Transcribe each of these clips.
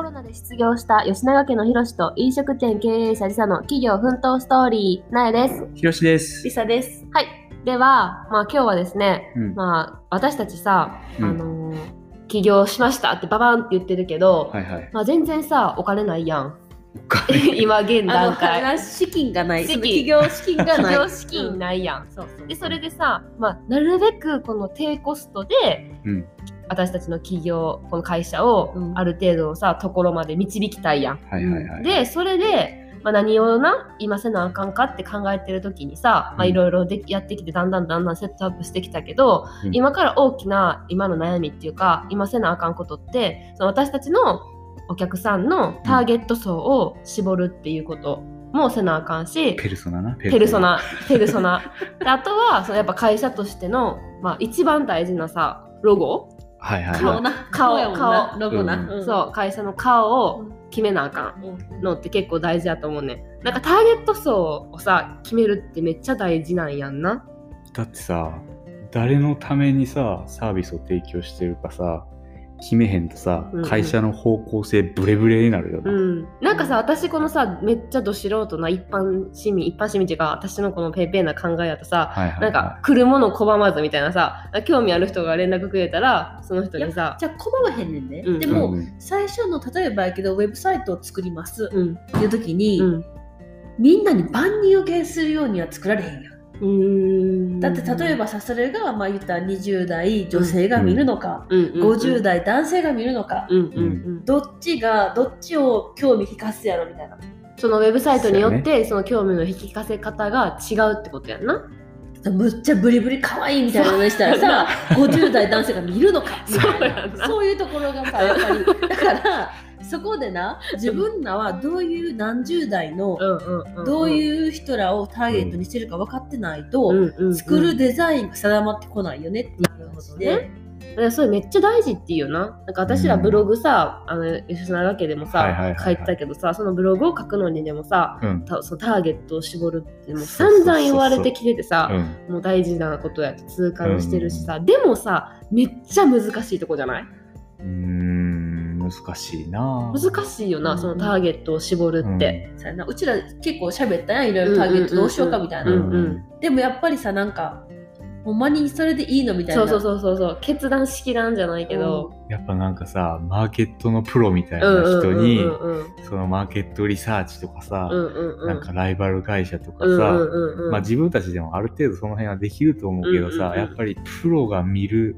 コロナで失業した吉永家のひろしと飲食店経営者リサの企業奮闘ストーリー、なえです。ひろしです。リサです。はい。では、まあ今日はですね、うんまあ私たちさ、うんあのー起業しましたってババンって言ってるけど、はいはい。まあ全然さ、お金ないやん。お金 今現あの、段階。話資金がない。資金その企業資金がない。起業資金ないやん。そうそう。で、それでさ、まあなるべくこの低コストで、うん私たちの企業、この会社をうんある程度さ、ところまで導きたいやん。はいはいはい。でそれで、まあ、何をな今せなあかんかって考えてる時にさいろいろでやってきてだんだんだんだんセットアップしてきたけど、うん今から大きな今の悩みっていうか今せなあかんことってその私たちのお客さんのターゲット層を絞るっていうこともせなあかんし、ペルソナな？ペペルソ。ナペルソナであとはそのやっぱ会社としての、まあ、一番大事なさロゴ、はいはいは顔な。顔顔ロゴな。うんそう会社の顔を決めなあかんうん。のって結構大事だと思うねなんかターゲット層をさ決めるってめっちゃ大事なんやんない。だってさ、誰のためにさ、サービスを提供してるかさ、決めへんとさうんうん、会社の方向性ブレブレになるよな。うんなんかさ私このさめっちゃど素人な一般市民一般市民っていうか私のこのペイペイな考えだとさはいはいはい。なんか来るもの拒まずみたいなさ興味ある人が連絡くれたらその人にさじゃあ拒まへんねんね。うんうんでも、最初の例えばやけどウェブサイトを作りますうんっていう時に、うんみんなに万人受けするようには作られへんやん。だって例えばさそれがまあ言ったら20代女性が見るのか、うん。うんうん50代男性が見るのか、うんうんうん。どっちがどっちを興味引かすやろみたいな。そのウェブサイトによってその興味の引きかせ方が違うってことやんな。むっちゃブリブリ可愛いみたいなのにしたらさ50代男性が見るのかみたいな。そういうところがさやっぱり。だからそこでな自分らはどういう何十代のうんうんうんどういう人らをターゲットにしてるか分かってないと、うんうんうん。作るデザインが定まってこないよねっていう話で、それめっちゃ大事っていうよな。なんか私らブログさ、あの吉永家でもさ、書いてたけどさ、そのブログを書くのにでもさ、うん。たそのターゲットを絞るってもう散々言われてきててさ、うん。もう大事なことやって痛感してるしさ、でもさ、めっちゃ難しいとこじゃない？うーん、難しいな。難しいよな、うん。そのターゲットを絞るって。そうやな。うちら結構喋ったやんいろいろターゲット。どうしようかみたいな、うんうん。うんでもやっぱりさなんかほんまにそれでいいのみたいな。そうそうそうそうそう、決断しきらんじゃないけど、やっぱなんかさ、マーケットのプロみたいうんな人に、うんうん。そのマーケットリサーチとかさ、うんうんうん。なんかライバル会社とかさ、うんうんうんうん。まあ自分たちでもある程度その辺はできると思うけどさ、うんうんうん。やっぱりプロが見る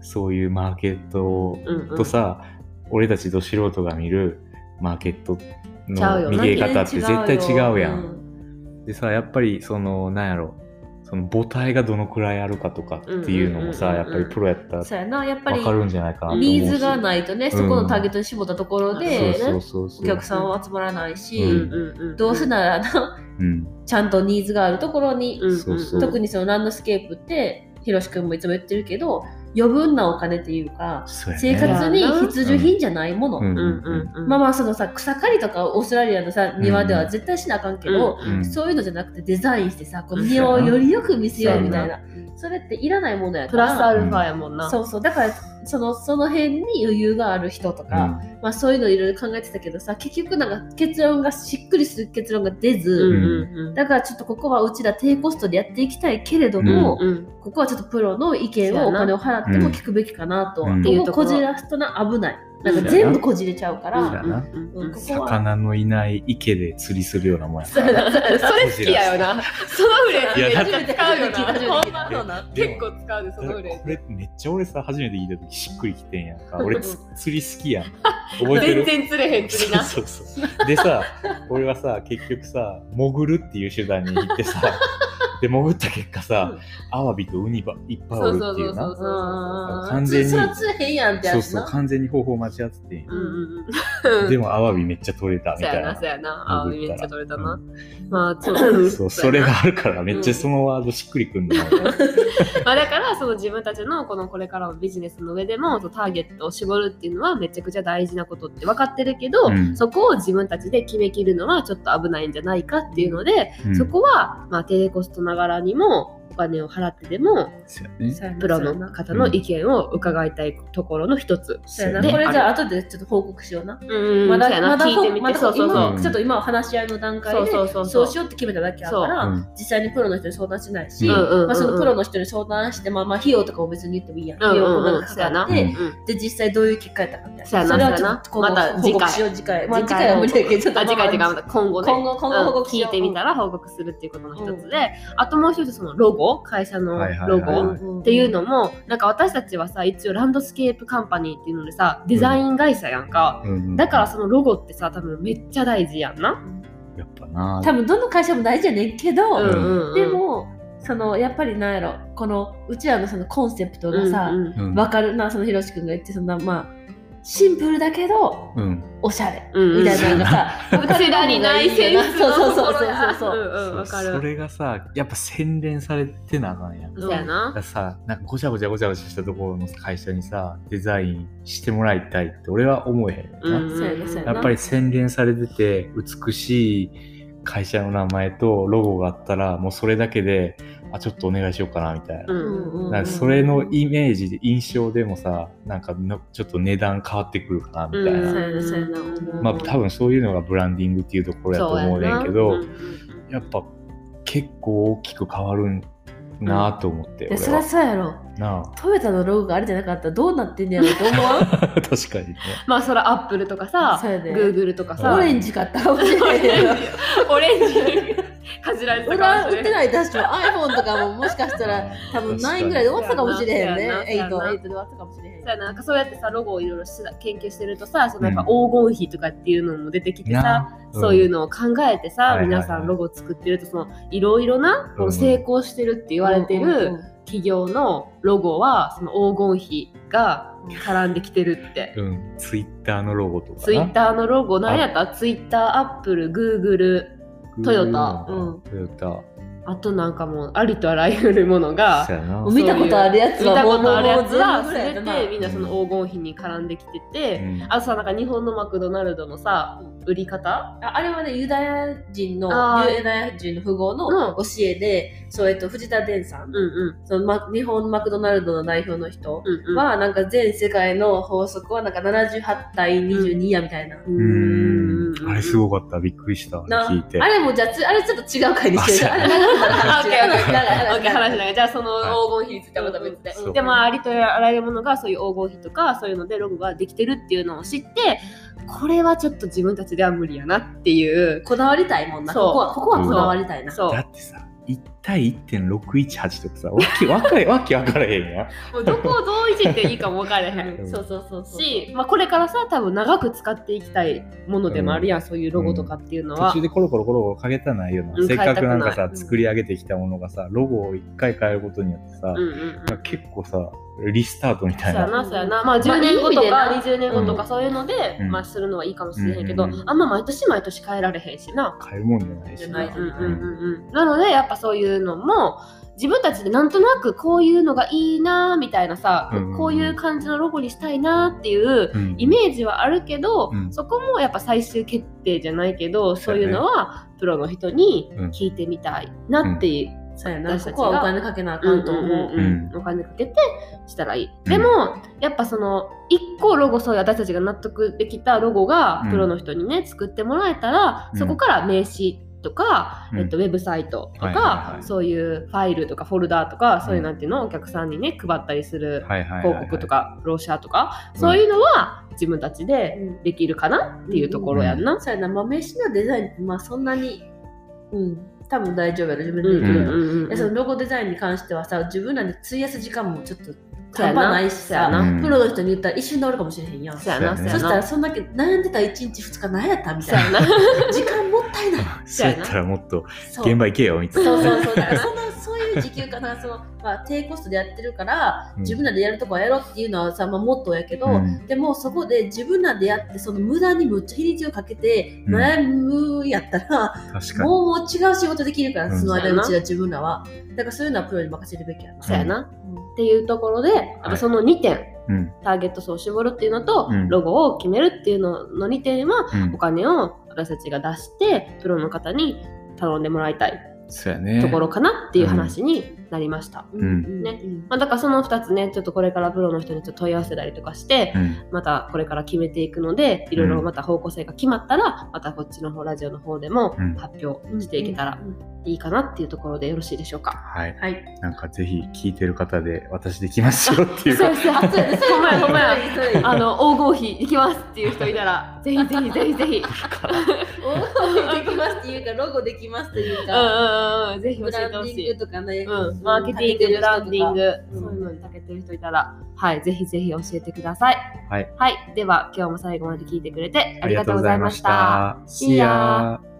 そういうマーケットうんうん。とさ、俺たちど素人が見るマーケットの見え方って絶対違うやん。ん。でさ、やっぱりその、なんやろ、その母体がどのくらいあるかとかっていうのもさ、やっぱりプロやったらそうやな。やっぱりわかるんじゃないかなと思うし。ニーズがないとね、そこのターゲットに絞ったところで。お客さんは集まらないし、どうせならなうん。ちゃんとニーズがあるところに、特にそのランドスケープってひろしくんもいつも言ってるけど余分なお金っていうかね。生活に必需品じゃないもの、うん。うんうんうん。まあまあそのさ草刈りとかオーストラリアのさ庭では絶対しなあかんけど、うん。うんそういうのじゃなくてデザインしてさこの庭をよりよく見せようみたいな。それっていらないものやから。プラスアルファやもんな。そうそう。だからそのその辺に余裕がある人とか、まあ、そういうのいろいろ考えてたけどさ結局なんか結論がしっくりする結論が出ず、うんうんうん。だからちょっとここはうちら低コストでやっていきたいけれども、うんここはちょっとプロの意見をお金を払っても聞くべきかなと、うん。こここじらすとな危ないなんか全部こじれちゃうから、魚のいない池で釣りするようなもんやそれ好きやよな。そのフレーズ。めっいやちゃ使うよな。結構使うで、そのフレーこズ。れめっちゃ俺さ初めて聞いた時しっくりきてんやんか。俺つ釣り好きやん。覚えてる？全然釣れへん釣りな。そうそうそう。でさ俺はさ結局さ潜るっていう手段に行ってさで潜った結果さアワビとウニばいっぱいおるっていうな。完全にそそうそう完全に方法間違ってて。でもアワビめっちゃ取れたみたいな。そうやな、そうやな。あ、潜ったらめっちゃ取れたうな。まあ、そう。そうそれがあるからめっちゃそのワードしっくりくんのよ まあだからその自分たちのこのこれからのビジネスの上でもそのターゲットを絞るっていうのはめちゃくちゃ大事なことって分かってるけど、うん。そこを自分たちで決めきるのはちょっと危ないんじゃないかっていうので、うん。そこはまあ低コストながらにもお金を払ってでもね。プロの方の意見を伺いたいところの一つ。そうやな。でこれじゃあ後でちょっと報告しような。うんまだまだ聞いてみて、まだそうそうそう。今ちょっと今は話し合いの段階でそうそうそうそう。しようって決めただけやから、う。ん。実際にプロの人に相談しないし、まあ、そのプロの人に相談して、まあ、まあ費用とかも別に言ってもいいやん。費用こんなのかかって、うんうん。で実際どういう結果やったかみたいな。それはちょっと今後また次回報告しよう次回。まあ次回は無理だけど、ちょっとあ次回っていうか今後ね。今後今後報告聞いてみたら報告するっていうことの一つで、あともう一つそのロゴ会社のロゴっていうのもなんか私たちはさ一応ランドスケープカンパニーっていうのでさデザイン会社やんか、うんうんだからそのロゴってさ多分めっちゃ大事やんな、やっぱな。多分どの会社も大事やねんけど、うんうんうん。でもそのやっぱりなんやろこのうちらのそのコンセプトがさ、うんうんうん。わかる？なそのひろしくんが言ってそんなまあシンプルだけどうん。おしゃれ。うんうん。みたいなのがさ、うちらにないセンスのそうそうそうそう。ところやそうそううんうんわかる。それがさ、やっぱ洗練されてなあかんやん。だそうやな。からさ、なんかごちゃごちゃごちゃごちゃしたところの会社にさ、デザインしてもらいたいって俺は思えへんよな。うんそうやねそうやなやっぱり洗練されてて美しい会社の名前とロゴがあったらもうそれだけであちょっとお願いしようかなみたいな。うん。うんうんなんかそれのイメージで印象でもさなんかのちょっと値段変わってくるかなみたいな、そうやなそうやな。まあ多分そういうのがブランディングっていうところやと思うねんけど、やなうんやっぱ結構大きく変わるんなと思って、いやそりゃそうやろ。なトヨタのロゴがあれじゃなかったらどうなってんねやろと思わんあ確かにね。まあそれアップルとかさグーグルとかさ。オレンジ買った オレンジかじられてた売ってない。確か iPhone とかももしかしたら多分9ぐらいで終わったかもしれへんね。そうやな。そうやな。8 8で終わったかもしれへん。そうやな。なんかそうやってさロゴをいろいろし研究してるとさそのやっぱ黄金比とかっていうのも出てきてさ、なそういうのを考えてさ、はいはいはい。皆さんロゴを作ってるとそのいろいろなこの成功してるって言われてうんうんうるん。企業のロゴはその黄金比が絡んできてるって。うん、ツイッターのロゴとかな。ツイッターのロゴ何やった？ツイッター、アップル、グーグル、トヨタ。うん。トヨタ。あとなんかもうありとあらゆるものが見たことあるやつ見はたことあるやつ全てみんなその黄金比に絡んできてて、うん。あとさなんか日本のマクドナルドのさ売り方？ああれはねユダヤ人のユダヤ人の富豪うん。の教えで、そうえっと藤田伝さん、うんうん。そのま日本マクドナルドの代表の人うんうん。は、なんか全世界の法則はなんか78対22やみたいな。ううんんあれすごかった。びっくりした。な聞いて。あれもじゃあつあれちょっと違う回にしてる。ああれ長くなるあオッケーオッケーオッケー長いオッケー話しないじゃあその黄金比についてはまた別で、でまあありとあらゆるものがそういう黄金比とかそういうのでロゴができてるっていうのを知ってこれはちょっと自分たちでは無理やなっていう。こだわりたいもんな。そう。ここはここはこだわりたいな。そう。だってさ1対1.618とかさわけわかれわけわからへんやん。もうどこをどういじっていいかも分からへん。うん。そうそうそうそう。し、まあ、これからさ多分長く使っていきたいものでもあるやん、そういうロゴとかっていうのは、途中でコロコロコロコロかけたないよな、うんせっかくなんかさ作り上げてきたものがさロゴを1回変えることによってさ、うんうんうん。結構さリスタートみたいな。そうやな、そうやな。まあ、10まあ年後とかいい意味でな。20年後とかうんそういうので、うん。まあ、するのはいいかもしれへんけど、うんうんうんあんま毎年毎年変えられへんしな。変えるもんじゃないしな。いうんうんうん。うん。なので、やっぱそういうのも、自分たちでなんとなくこういうのがいいなみたいなさ、うんうんうん。こういう感じのロゴにしたいなっていううんイメージはあるけど、うん。そこもやっぱ最終決定じゃないけど、そうういうのはプロの人にうん聞いてみたいなっていう。そうやな。私たちが。ここはお金かけなあかんと思う。うんうんうんうん。お金かけてしたらいい。うん。でも、やっぱその一個ロゴそういう私たちが納得できたロゴがうん。プロの人にね、作ってもらえたら、うん。そこから名刺とか、うん。えっと、ウェブサイトとか、はいはいはいそういうファイルとかフォルダーとか、そういううんなんていうのをお客さんにね配ったりするはいはいはいはい。広告とかローシャーとか、うん。そういうのは自分たちでうん。できるかなっていうところやんな。そうやな。まあ、名刺のデザインまあそんなに、うん、多分大丈夫やろ、自分でうんうんできるの。うんうんでそのロゴデザインに関してはさ、自分らに費やす時間もちょっとそうやな半端ないしさ、プロの人に言ったら一瞬で終わるかもしれへんやん。そした。らそんだけ悩んでた1日2日何やったみたいな。な。時間もったいない。そうやったらもっと現場行けよみたいなそうそうそう。時給かな、そのまあ低コストでやってるから、うん。自分らでやるとこはやろうっていうのはさ、まあ、モットーやけど、うん。でもそこで自分らでやってその無駄にむっちゃ日にちをかけてうん。悩むやったら、確かに。もうもう違う仕事できるから、うん。その間そうやな。うちら自分らは。だからそういうのはプロに任せるべきやな。そうやな。うんっていうところで、あとその2点、うん。ターゲット層を絞るっていうのと、うん。ロゴを決めるっていうのの2点は、うん。お金を私たちが出して、プロの方に頼んでもらいたいそうやね。ところかなっていう話になりました。ん。ね。まあ、だからその2つねちょっとこれからプロの人にちょっと問い合わせたりとかして、うんまたこれから決めていくのでいろいろまた方向性が決まったら、またこっちの方ラジオの方でもうん。発表していけたらいいかなっていうところでよろしいでしょうか。はい。はい。なんかぜひ聞いてる方で私できますよっていうか。そうです。ほんまやほんあの黄金比行きますっていう人いたらぜひぜひぜひぜひ。いうか、ロゴできますといううんか、うんうん。ぜひ教ブえてほしい。ランディング。とかね、うん、マーケティング、ブランディング、うん。そういうのに長けてる人いたら、はい、ぜひぜひ教えてください。はい。はい、では今日も最後まで聞いてくれてあありがとうございました。た。See ya!